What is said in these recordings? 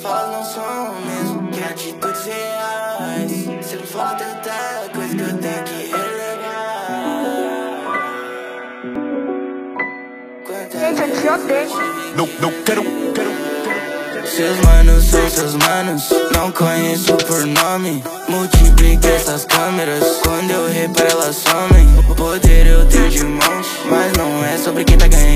Fala não são mesmo que atitudes reais Sempre fala tanta coisa que eu tenho que relevar. Gente, eu te odeio. Não, não quero, quero. Seus manos são seus manos, não conheço por nome Multiplique essas câmeras, quando eu reparo elas somem. Poder eu tenho de monte, mas não é sobre quem tá ganhando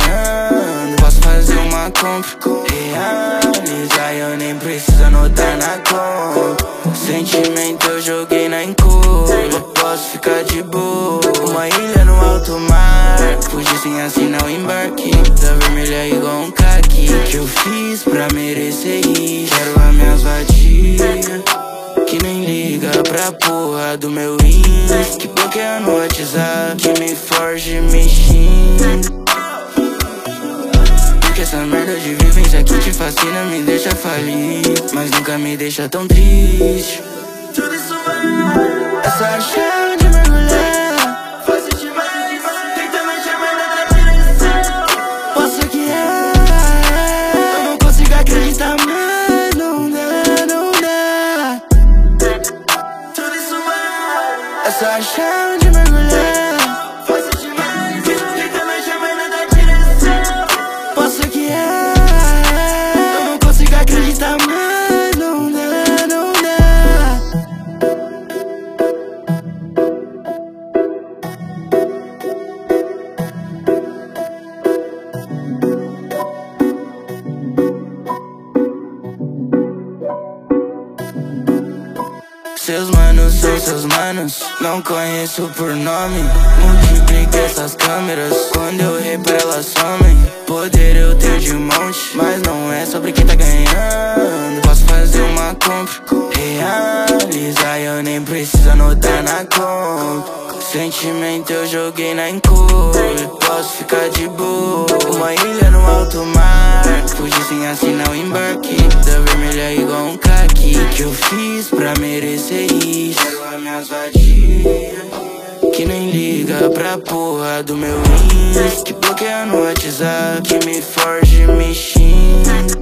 nem preciso anotar na conta Sentimento eu joguei na encolha, posso ficar de boa. Uma ilha no alto mar, fugir sem assinar o embarque. Da vermelha igual um caqui, que eu fiz pra merecer isso. Quero as minhas vadias. Que nem liga pra porra do meu ins Que bloqueia no WhatsApp. Que me forge, me xinga Essa merda de vivência aqui te fascina Me deixa falir. Mas nunca me deixa tão triste. Tudo isso vai Essa chave de mergulhar. Fácil demais. Tenta me chamar na direção Posso que é. Eu não consigo acreditar mais Não dá, não dá. Tudo isso vai Essa chave de Seus manos são seus manos, não conheço por nome. Multiplique essas câmeras, quando eu reparo elas somem. Poder eu tenho de monte, mas não é sobre quem tá ganhando. Posso fazer uma compra, realizar eu nem preciso anotar na conta Sentimento eu joguei na encolha, posso ficar de boa. Uma ilha no alto mar, fugir sem assinar o embarque. Da vermelha igual um caqui, que eu fiz pra merecer isso. As minhas vadias. Que nem liga pra porra do meu ins Que bloqueia no WhatsApp. Que me forge, me xinga